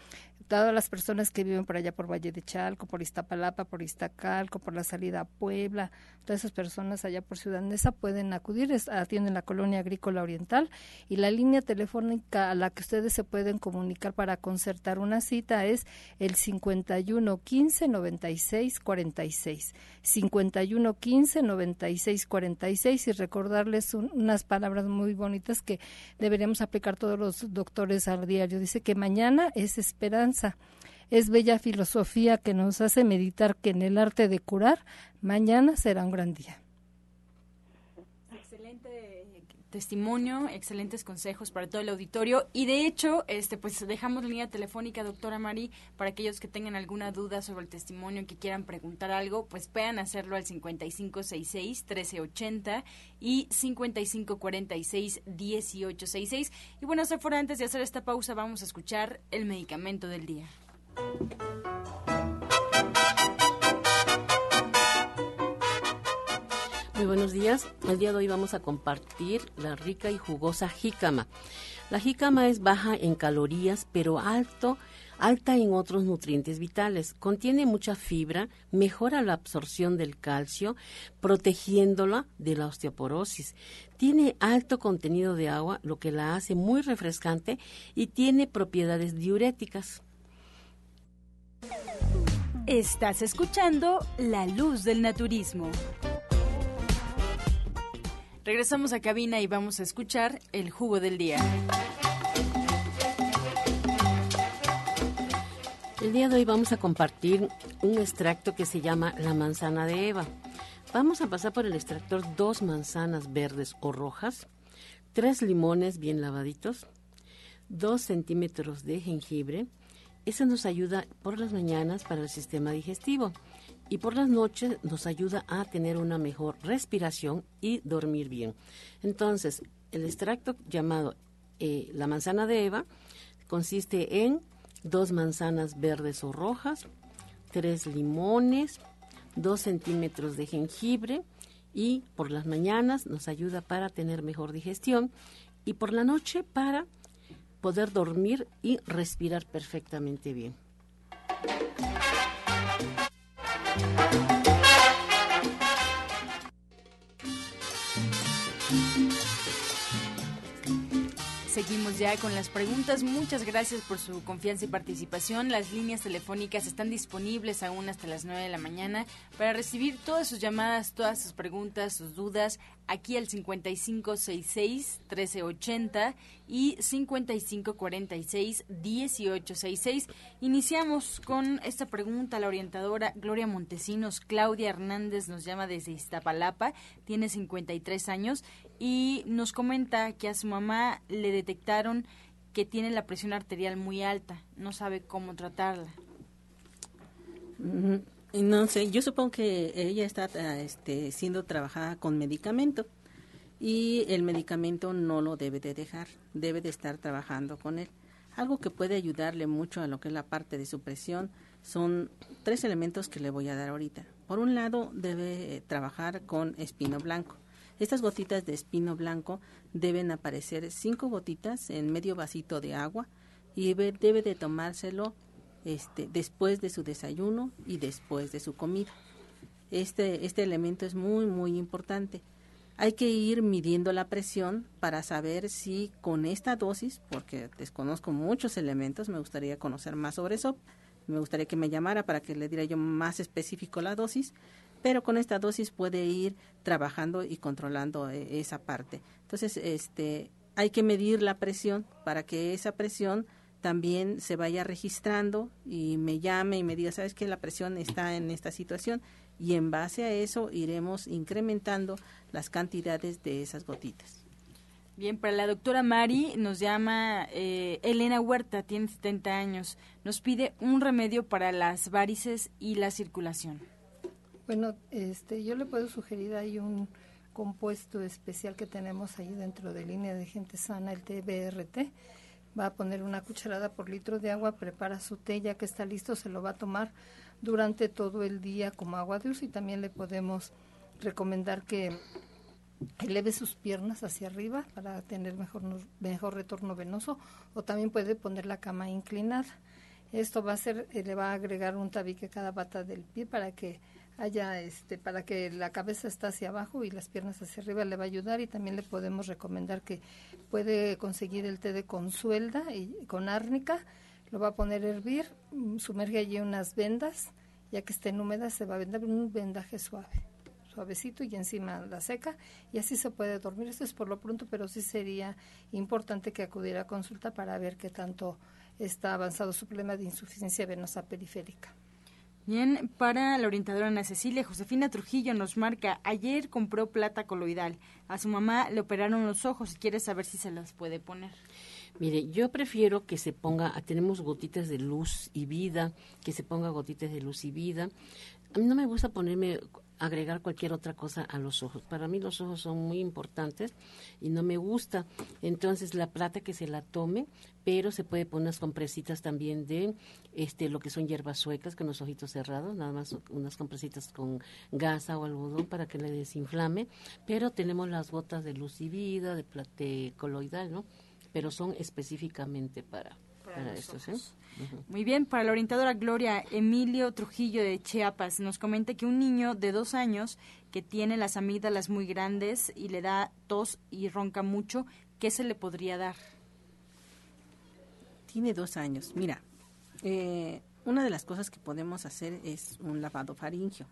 todas las personas que viven por allá por Valle de Chalco, por Iztapalapa, por Iztacalco, por la salida a Puebla, todas esas personas allá por Ciudad Neza pueden acudir, atienden la colonia agrícola oriental y la línea telefónica a la que ustedes se pueden comunicar para concertar una cita es el 51 15 96 46. 51 15 96 46 y recordarles un- unas palabras muy bonitas que deberíamos aplicar todos los doctores al diario. Dice que mañana es esperanza. Es bella filosofía que nos hace meditar que en el arte de curar, mañana será un gran día. Excelente testimonio, excelentes consejos para todo el auditorio y de hecho, este pues dejamos la línea telefónica doctora Mari para aquellos que tengan alguna duda sobre el testimonio que quieran preguntar algo, pues puedan hacerlo al 5566 1380 y 5546 1866 y bueno, Sephora, antes de hacer esta pausa vamos a escuchar el medicamento del día. Muy buenos días. El día de hoy vamos a compartir la rica y jugosa jícama. La jícama es baja en calorías, pero alto, alta en otros nutrientes vitales. Contiene mucha fibra, mejora la absorción del calcio, protegiéndola de la osteoporosis. Tiene alto contenido de agua, lo que la hace muy refrescante y tiene propiedades diuréticas. Estás escuchando La Luz del Naturismo. Regresamos a cabina y vamos a escuchar el jugo del día. El día de hoy vamos a compartir un extracto que se llama la manzana de Eva. Vamos a pasar por el extractor dos manzanas verdes o rojas, tres limones bien lavaditos, dos centímetros de jengibre. Eso nos ayuda por las mañanas para el sistema digestivo y por las noches nos ayuda a tener una mejor respiración y dormir bien. Entonces, el extracto llamado eh, la manzana de Eva consiste en dos manzanas verdes o rojas, tres limones, dos centímetros de jengibre y por las mañanas nos ayuda para tener mejor digestión y por la noche para poder dormir y respirar perfectamente bien. Seguimos ya con las preguntas. Muchas gracias por su confianza y participación. Las líneas telefónicas están disponibles aún hasta las 9 de la mañana para recibir todas sus llamadas, todas sus preguntas, sus dudas aquí al 5566-1380 y 5546-1866. Iniciamos con esta pregunta. La orientadora Gloria Montesinos, Claudia Hernández, nos llama desde Iztapalapa, tiene 53 años y nos comenta que a su mamá le detectaron que tiene la presión arterial muy alta, no sabe cómo tratarla. No sé, yo supongo que ella está este, siendo trabajada con medicamento y el medicamento no lo debe de dejar, debe de estar trabajando con él. Algo que puede ayudarle mucho a lo que es la parte de su presión son tres elementos que le voy a dar ahorita. Por un lado, debe trabajar con espino blanco. Estas gotitas de espino blanco deben aparecer cinco gotitas en medio vasito de agua y debe de tomárselo este, después de su desayuno y después de su comida. Este, este elemento es muy, muy importante. Hay que ir midiendo la presión para saber si con esta dosis, porque desconozco muchos elementos, me gustaría conocer más sobre eso, me gustaría que me llamara para que le diera yo más específico la dosis, pero con esta dosis puede ir trabajando y controlando eh, esa parte. Entonces, este, hay que medir la presión para que esa presión también se vaya registrando y me llame y me diga, sabes que la presión está en esta situación y en base a eso iremos incrementando las cantidades de esas gotitas. Bien, para la doctora Mari nos llama eh, Elena Huerta, tiene 70 años, nos pide un remedio para las varices y la circulación. Bueno, este, yo le puedo sugerir ahí un compuesto especial que tenemos ahí dentro de línea de gente sana, el TBRT va a poner una cucharada por litro de agua, prepara su té, ya que está listo, se lo va a tomar durante todo el día como agua de uso y también le podemos recomendar que eleve sus piernas hacia arriba para tener mejor, mejor retorno venoso. O también puede poner la cama inclinada. Esto va a ser, eh, le va a agregar un tabique a cada pata del pie para que haya este para que la cabeza está hacia abajo y las piernas hacia arriba le va a ayudar. Y también le podemos recomendar que puede conseguir el té de consuelda y con árnica lo va a poner a hervir mm, sumerge allí unas vendas ya que estén húmedas se va a vender un vendaje suave suavecito y encima la seca y así se puede dormir. Esto es por lo pronto pero sí sería importante que acudiera a consulta para ver qué tanto está avanzado su problema de insuficiencia venosa periférica Bien, para la orientadora Ana Cecilia, Josefina Trujillo nos marca, ayer compró plata coloidal. A su mamá le operaron los ojos y quiere saber si se las puede poner. Mire, yo prefiero que se ponga, tenemos gotitas de luz y vida, que se ponga gotitas de luz y vida. No me gusta ponerme agregar cualquier otra cosa a los ojos. Para mí los ojos son muy importantes y no me gusta. Entonces la plata que se la tome, pero se puede poner unas compresitas también de este lo que son hierbas suecas con los ojitos cerrados, nada más unas compresitas con gasa o algodón para que le desinflame, pero tenemos las gotas de luz y vida, de, plate coloidal, ¿no? Pero son específicamente para, para, esto, ¿sí? Muy bien, para la orientadora Gloria, Emilio Trujillo de Chiapas nos comenta que un niño de dos años que tiene las amígdalas muy grandes y le da tos y ronca mucho, ¿qué se le podría dar? Tiene dos años. Mira, eh, una de las cosas que podemos hacer es un lavado faringio.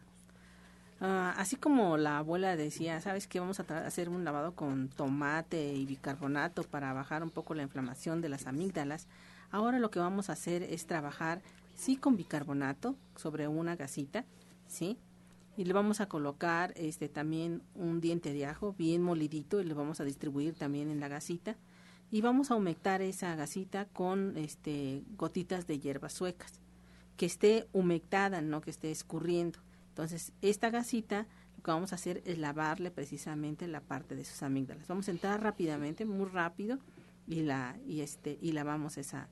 Ah, así como la abuela decía, ¿sabes qué? Vamos a hacer un lavado con tomate y bicarbonato para bajar un poco la inflamación de las amígdalas. Ahora lo que vamos a hacer es trabajar, sí, con bicarbonato sobre una gasita, ¿sí? y le vamos a colocar este también un diente de ajo bien molidito y le vamos a distribuir también en la gasita. Y vamos a humectar esa gasita con este gotitas de hierbas suecas que esté humectada no que esté escurriendo. Entonces esta gasita lo que vamos a hacer es lavarle precisamente la parte de sus amígdalas. Vamos a entrar rápidamente muy rápido y la y este y lavamos esa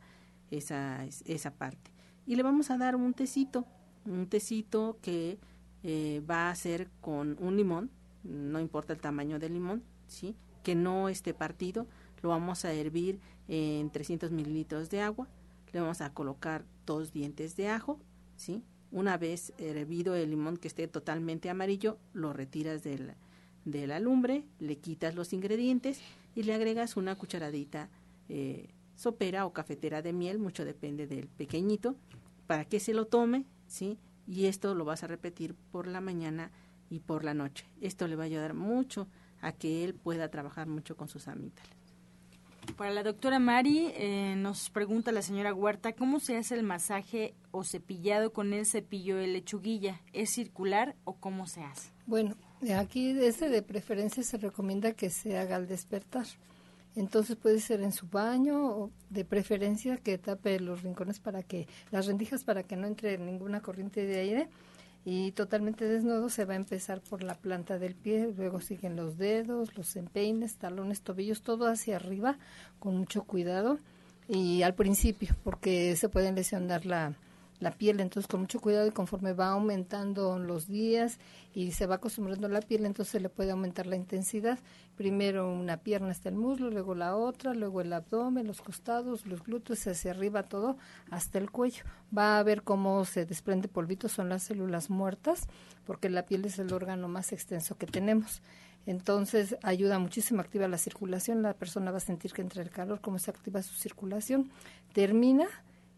esa esa parte y le vamos a dar un tecito un tecito que eh, va a ser con un limón, no importa el tamaño del limón, ¿sí? que no esté partido, lo vamos a hervir en 300 mililitros de agua, le vamos a colocar dos dientes de ajo, ¿sí? una vez hervido el limón que esté totalmente amarillo, lo retiras del, de la lumbre, le quitas los ingredientes y le agregas una cucharadita eh, sopera o cafetera de miel, mucho depende del pequeñito, para que se lo tome, ¿sí? y esto lo vas a repetir por la mañana y por la noche. Esto le va a ayudar mucho a que él pueda trabajar mucho con sus amígdalas. Para la doctora Mari, eh, nos pregunta la señora Huerta, ¿cómo se hace el masaje o cepillado con el cepillo de lechuguilla? ¿Es circular o cómo se hace? Bueno, aquí este de preferencia se recomienda que se haga al despertar. Entonces puede ser en su baño o de preferencia que tape los rincones para que, las rendijas para que no entre ninguna corriente de aire. Y totalmente desnudo se va a empezar por la planta del pie, luego siguen los dedos, los empeines, talones, tobillos, todo hacia arriba con mucho cuidado. Y al principio porque se pueden lesionar la, la piel, entonces con mucho cuidado y conforme va aumentando los días y se va acostumbrando la piel, entonces se le puede aumentar la intensidad. Primero una pierna hasta el muslo, luego la otra, luego el abdomen, los costados, los glúteos, hacia arriba todo, hasta el cuello. Va a ver cómo se desprende polvito, son las células muertas, porque la piel es el órgano más extenso que tenemos. Entonces ayuda muchísimo, activa la circulación, la persona va a sentir que entra el calor, cómo se activa su circulación. Termina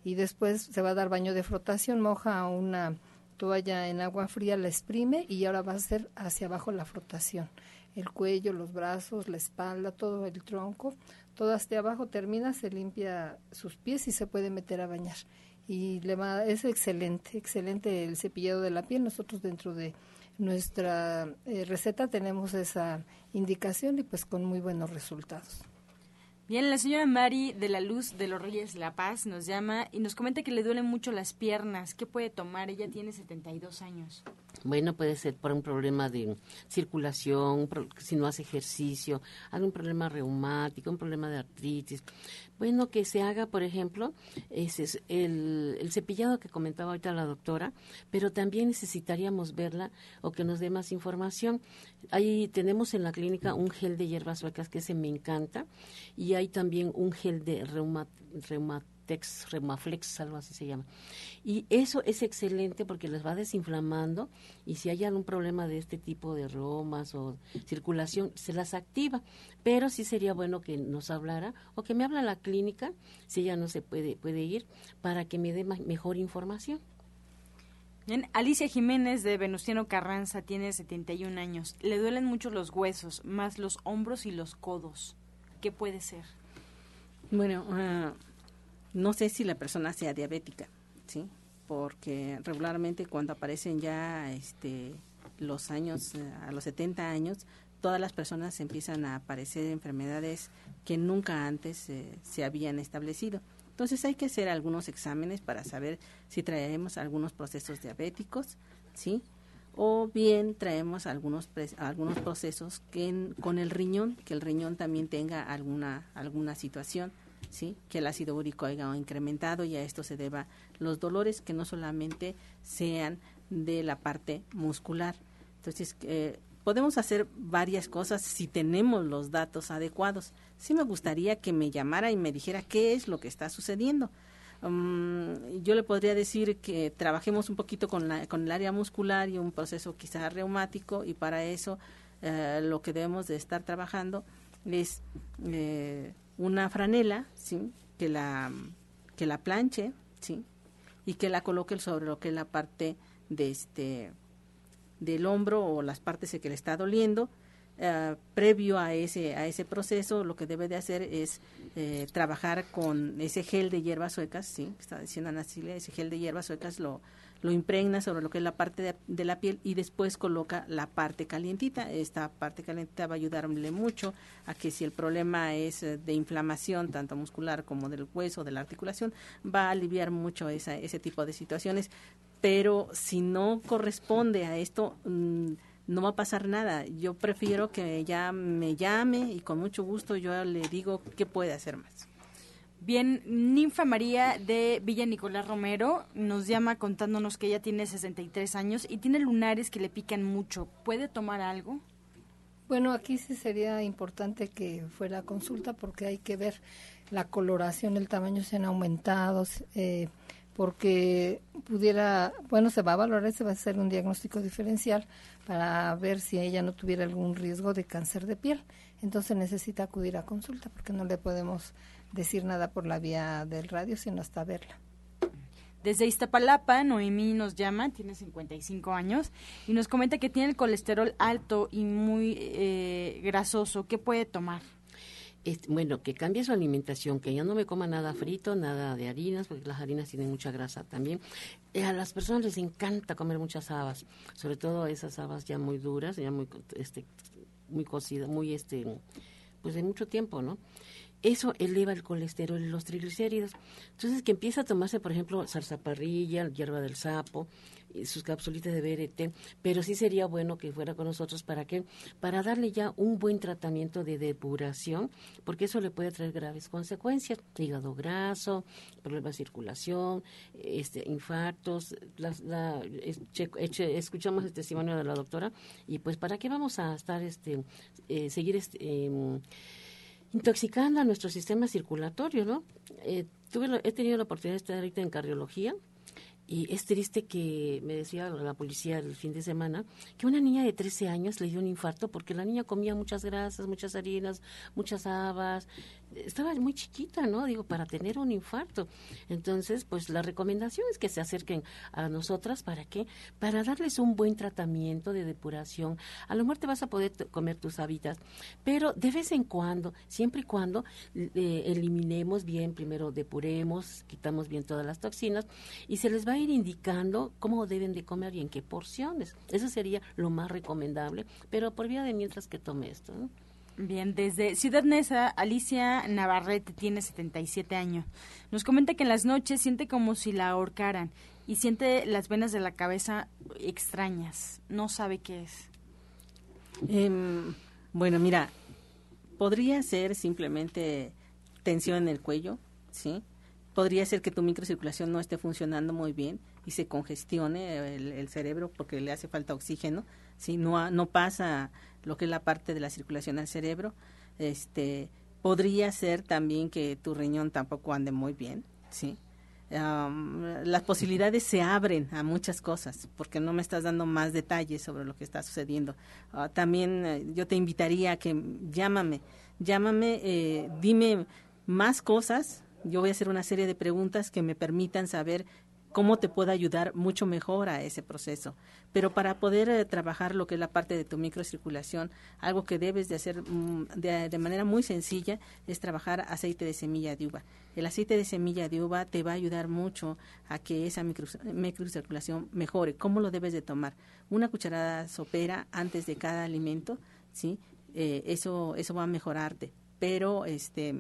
y después se va a dar baño de frotación, moja una toalla en agua fría, la exprime y ahora va a hacer hacia abajo la frotación. El cuello, los brazos, la espalda, todo el tronco, todo hasta abajo termina, se limpia sus pies y se puede meter a bañar. Y le va, es excelente, excelente el cepillado de la piel. Nosotros dentro de nuestra eh, receta tenemos esa indicación y pues con muy buenos resultados. Bien, la señora Mari de la Luz de los Reyes La Paz nos llama y nos comenta que le duelen mucho las piernas. ¿Qué puede tomar? Ella tiene 72 años. Bueno, puede ser por un problema de circulación, si no hace ejercicio, algún problema reumático, un problema de artritis. Bueno, que se haga, por ejemplo, ese es el, cepillado que comentaba ahorita la doctora, pero también necesitaríamos verla o que nos dé más información. Ahí tenemos en la clínica un gel de hierbas suecas que se me encanta y hay también un gel de Reumatex, Reumaflex, algo así se llama. Y eso es excelente porque les va desinflamando y si hay algún problema de este tipo de romas o circulación, se las activa. Pero sí sería bueno que nos hablara o que me habla la clínica, si ella no se puede, puede ir, para que me dé mejor información. Bien, Alicia Jiménez de Venustiano Carranza tiene 71 años. Le duelen mucho los huesos, más los hombros y los codos. ¿Qué puede ser? Bueno, uh, no sé si la persona sea diabética, ¿sí? Porque regularmente cuando aparecen ya este, los años, eh, a los 70 años, todas las personas empiezan a aparecer enfermedades que nunca antes eh, se habían establecido. Entonces hay que hacer algunos exámenes para saber si traemos algunos procesos diabéticos, ¿sí? o bien traemos algunos algunos procesos que con el riñón que el riñón también tenga alguna alguna situación sí que el ácido úrico haya incrementado y a esto se deba los dolores que no solamente sean de la parte muscular. Entonces eh, podemos hacer varias cosas si tenemos los datos adecuados. Sí me gustaría que me llamara y me dijera qué es lo que está sucediendo. Mm, yo le podría decir que trabajemos un poquito con, la, con el área muscular y un proceso quizás reumático y para eso eh, lo que debemos de estar trabajando es eh, una franela, ¿sí? Que la, que la planche, ¿sí? Y que la coloque sobre lo que es la parte de este del hombro o las partes que le está doliendo eh, previo a ese a ese proceso lo que debe de hacer es eh, trabajar con ese gel de hierbas suecas sí está diciendo Ana ese gel de hierbas suecas lo lo impregna sobre lo que es la parte de, la piel y después coloca la parte calientita. Esta parte calientita va a ayudarle mucho a que si el problema es eh, de inflamación, tanto muscular como del hueso, de la articulación, va a aliviar mucho esa, ese tipo de situaciones. Pero si no corresponde a esto, mm, no va a pasar nada. Yo prefiero que ella me llame y con mucho gusto yo le digo qué puede hacer más. Bien, Ninfa María de Villa Nicolás Romero nos llama contándonos que ella tiene 63 años y tiene lunares que le pican mucho. ¿Puede tomar algo? Bueno, aquí sí sería importante que fuera consulta porque hay que ver la coloración, el tamaño se han aumentado, eh, porque pudiera, bueno, se va a valorar, se va a hacer un diagnóstico diferencial para ver si ella no tuviera algún riesgo de cáncer de piel. Entonces necesita acudir a consulta porque no le podemos decir nada por la vía del radio, sino hasta verla. Desde Iztapalapa, Noemí nos llama, tiene 55 años, y nos comenta que tiene el colesterol alto y muy eh, grasoso. ¿Qué puede tomar? bueno, que cambie su alimentación, que ya no me coma nada frito, nada de harinas, porque las harinas tienen mucha grasa también. Eh, a las personas les encanta comer muchas habas, sobre todo esas habas ya muy duras, ya muy, este, muy cocidas, muy, este, pues de mucho tiempo, ¿no? Eso eleva el colesterol y los triglicéridos. Entonces, que empieza a tomarse, por ejemplo, zarzaparrilla, hierba del sapo, sus capsulitas de BRT, pero sí sería bueno que fuera con nosotros para que para darle ya un buen tratamiento de depuración, porque eso le puede traer graves consecuencias, hígado graso, problemas de circulación, este infartos, escuchamos el testimonio de la doctora y pues para qué vamos a estar este eh, seguir este em, intoxicando a nuestro sistema circulatorio, ¿no? Eh, tuve he tenido la oportunidad de estar ahorita en cardiología y es triste que me decía la policía el fin de semana que una niña de 13 años le dio un infarto porque la niña comía muchas grasas, muchas harinas, muchas habas. Estaba muy chiquita, ¿no? Digo, para tener un infarto. Entonces, pues la recomendación es que se acerquen a nosotras. ¿Para qué? Para darles un buen tratamiento de depuración. A lo mejor te vas a poder comer tus hábitats, pero de vez en cuando, siempre y cuando eh, eliminemos bien, primero depuremos, quitamos bien todas las toxinas y se les va ir indicando cómo deben de comer y en qué porciones. Eso sería lo más recomendable, pero por vía de mientras que tome esto. Bien, desde Ciudad Neza, Alicia Navarrete tiene 77 años. Nos comenta que en las noches siente como si la ahorcaran y siente las venas de la cabeza extrañas. No sabe qué es. Em, bueno, mira, podría ser simplemente tensión en el cuello, ¿sí? podría ser que tu microcirculación no esté funcionando muy bien y se congestione el, cerebro porque le hace falta oxígeno, si no, no pasa lo que es la parte de la circulación al cerebro, este podría ser también que tu riñón tampoco ande muy bien, sí. las posibilidades se abren a muchas cosas porque no me estás dando más detalles sobre lo que está sucediendo. Ah, también eh, yo te invitaría a que llámame, llámame, eh, dime más cosas yo voy a hacer una serie de preguntas que me permitan saber cómo te puedo ayudar mucho mejor a ese proceso. Pero para poder eh, trabajar lo que es la parte de tu microcirculación, algo que debes de hacer mm, de, manera muy sencilla es trabajar aceite de semilla de uva. El aceite de semilla de uva te va a ayudar mucho a que esa microcirculación mejore. ¿Cómo lo debes de tomar? Una cucharada sopera antes de cada alimento, ¿sí? Eh, eso, eso va a mejorarte pero este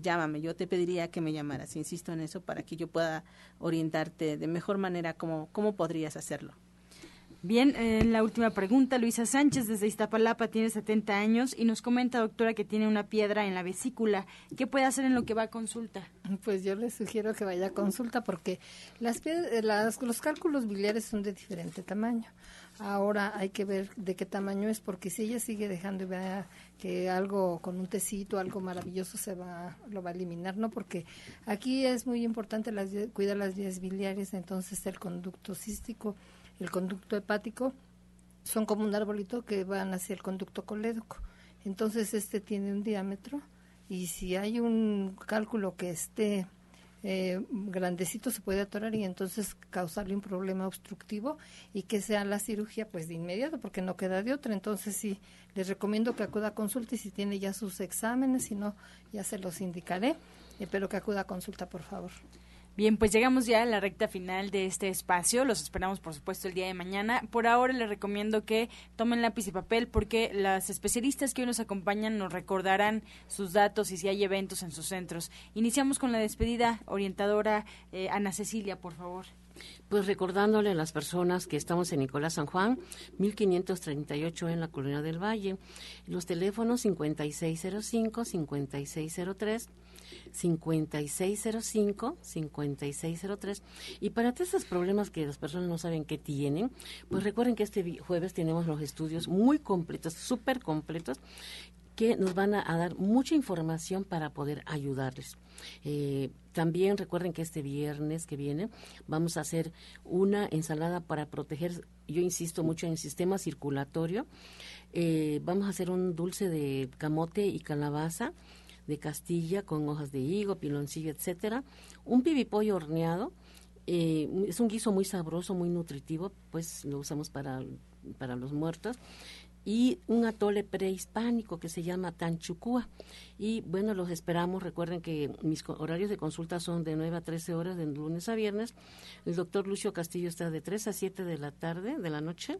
llámame, yo te pediría que me llamaras, insisto en eso para que yo pueda orientarte de mejor manera cómo, cómo podrías hacerlo. Bien, en la última pregunta, Luisa Sánchez desde Iztapalapa tiene 70 años y nos comenta, doctora, que tiene una piedra en la vesícula. ¿Qué puede hacer en lo que va a consulta? Pues yo le sugiero que vaya a consulta porque las, las los cálculos biliares son de diferente tamaño. Ahora hay que ver de qué tamaño es, porque si ella sigue dejando que algo con un tecito, algo maravilloso se va, lo va a eliminar, ¿no? Porque aquí es muy importante las, cuidar las vías biliares, entonces el conducto cístico, el conducto hepático, son como un arbolito que van hacia el conducto colédoco. Entonces este tiene un diámetro y si hay un cálculo que esté eh, grandecito se puede atorar y entonces causarle un problema obstructivo y que sea la cirugía pues de inmediato porque no queda de otra. Entonces sí, les recomiendo que acuda a consulta y si tiene ya sus exámenes, si no, ya se los indicaré, eh, pero que acuda a consulta por favor. Bien, pues llegamos ya a la recta final de este espacio. Los esperamos, por supuesto, el día de mañana. Por ahora les recomiendo que tomen lápiz y papel porque las especialistas que hoy nos acompañan nos recordarán sus datos y si hay eventos en sus centros. Iniciamos con la despedida orientadora eh, Ana Cecilia, por favor. Pues recordándole a las personas que estamos en Nicolás San Juan, 1538 en la Colonia del Valle, los teléfonos 5605, 5603 5605 5603 y para todos esos problemas que las personas no saben que tienen, pues recuerden que este jueves tenemos los estudios muy completos, súper completos que nos van a, dar mucha información para poder ayudarles. Eh, también recuerden que este viernes que viene vamos a hacer una ensalada para proteger, yo insisto mucho en el sistema circulatorio. Eh, vamos a hacer un dulce de camote y calabaza de Castilla con hojas de higo, piloncillo, etcétera, un pibipollo horneado, eh, es un guiso muy sabroso, muy nutritivo, pues lo usamos para, para los muertos, y un atole prehispánico que se llama Tanchucúa. Y bueno, los esperamos. Recuerden que mis horarios de consulta son de 9 a 13 horas, de lunes a viernes. El doctor Lucio Castillo está de 3 a 7 de la tarde, de la noche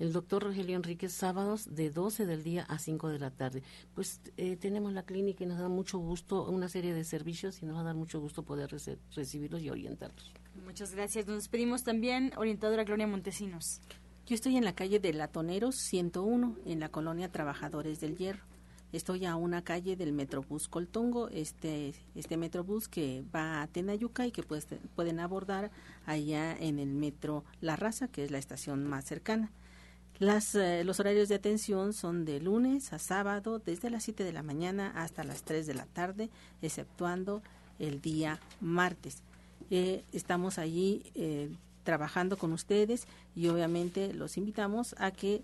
el doctor Rogelio Enríquez sábados de 12 del día a 5 de la tarde. Pues eh, tenemos la clínica y nos da mucho gusto, una serie de servicios y nos va a dar mucho gusto poder recibirlos y orientarlos. Muchas gracias. Nos despedimos también, orientadora Gloria Montesinos. Yo estoy en la calle de Latoneros 101, en la colonia Trabajadores del Hierro. Estoy a una calle del Metrobús Coltongo, este, este Metrobús que va a Tenayuca y que pues, pueden abordar allá en el Metro La Raza, que es la estación más cercana. Las, eh, los horarios de atención son de lunes a sábado, desde las 7 de la mañana hasta las 3 de la tarde, exceptuando el día martes. Eh, estamos allí eh, trabajando con ustedes y obviamente los invitamos a que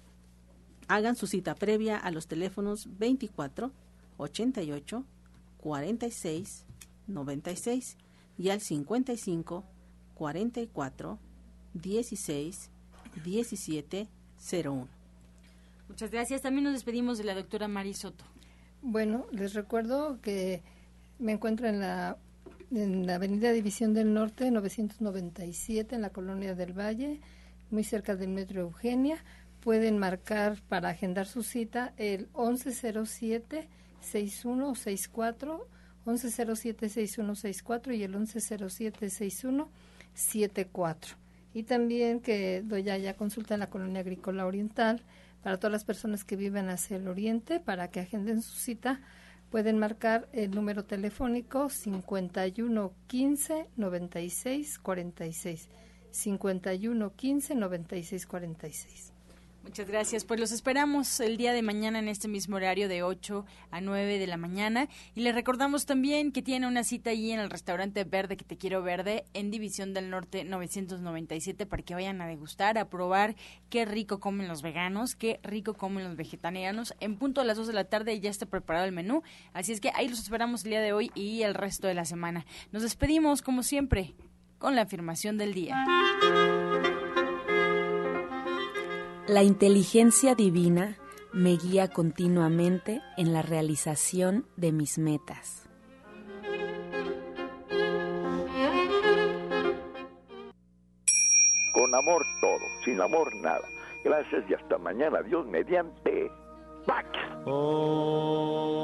hagan su cita previa a los teléfonos 24 88 46 96 y al 55 44 16 17 01. Muchas gracias. También nos despedimos de la doctora Mari Soto. Bueno, les recuerdo que me encuentro en la, en la Avenida División del Norte, 997, en la Colonia del Valle, muy cerca del Metro Eugenia. Pueden marcar para agendar su cita el 1107-6164, 1107-6164 y el 1107-6174 y también que doy ya consulta en la colonia agrícola oriental para todas las personas que viven hacia el oriente para que agenden su cita. Pueden marcar el número telefónico 51 15 96 46 51 15 96 46 Muchas gracias. Pues los esperamos el día de mañana en este mismo horario de 8 a 9 de la mañana. Y les recordamos también que tiene una cita allí en el restaurante Verde, que te quiero verde, en División del Norte 997, para que vayan a degustar, a probar qué rico comen los veganos, qué rico comen los vegetarianos. En punto a las 2 de la tarde ya está preparado el menú. Así es que ahí los esperamos el día de hoy y el resto de la semana. Nos despedimos, como siempre, con la afirmación del día. La inteligencia divina me guía continuamente en la realización de mis metas. Con amor todo, sin amor nada. Gracias y hasta mañana. Dios mediante. Pax. Oh.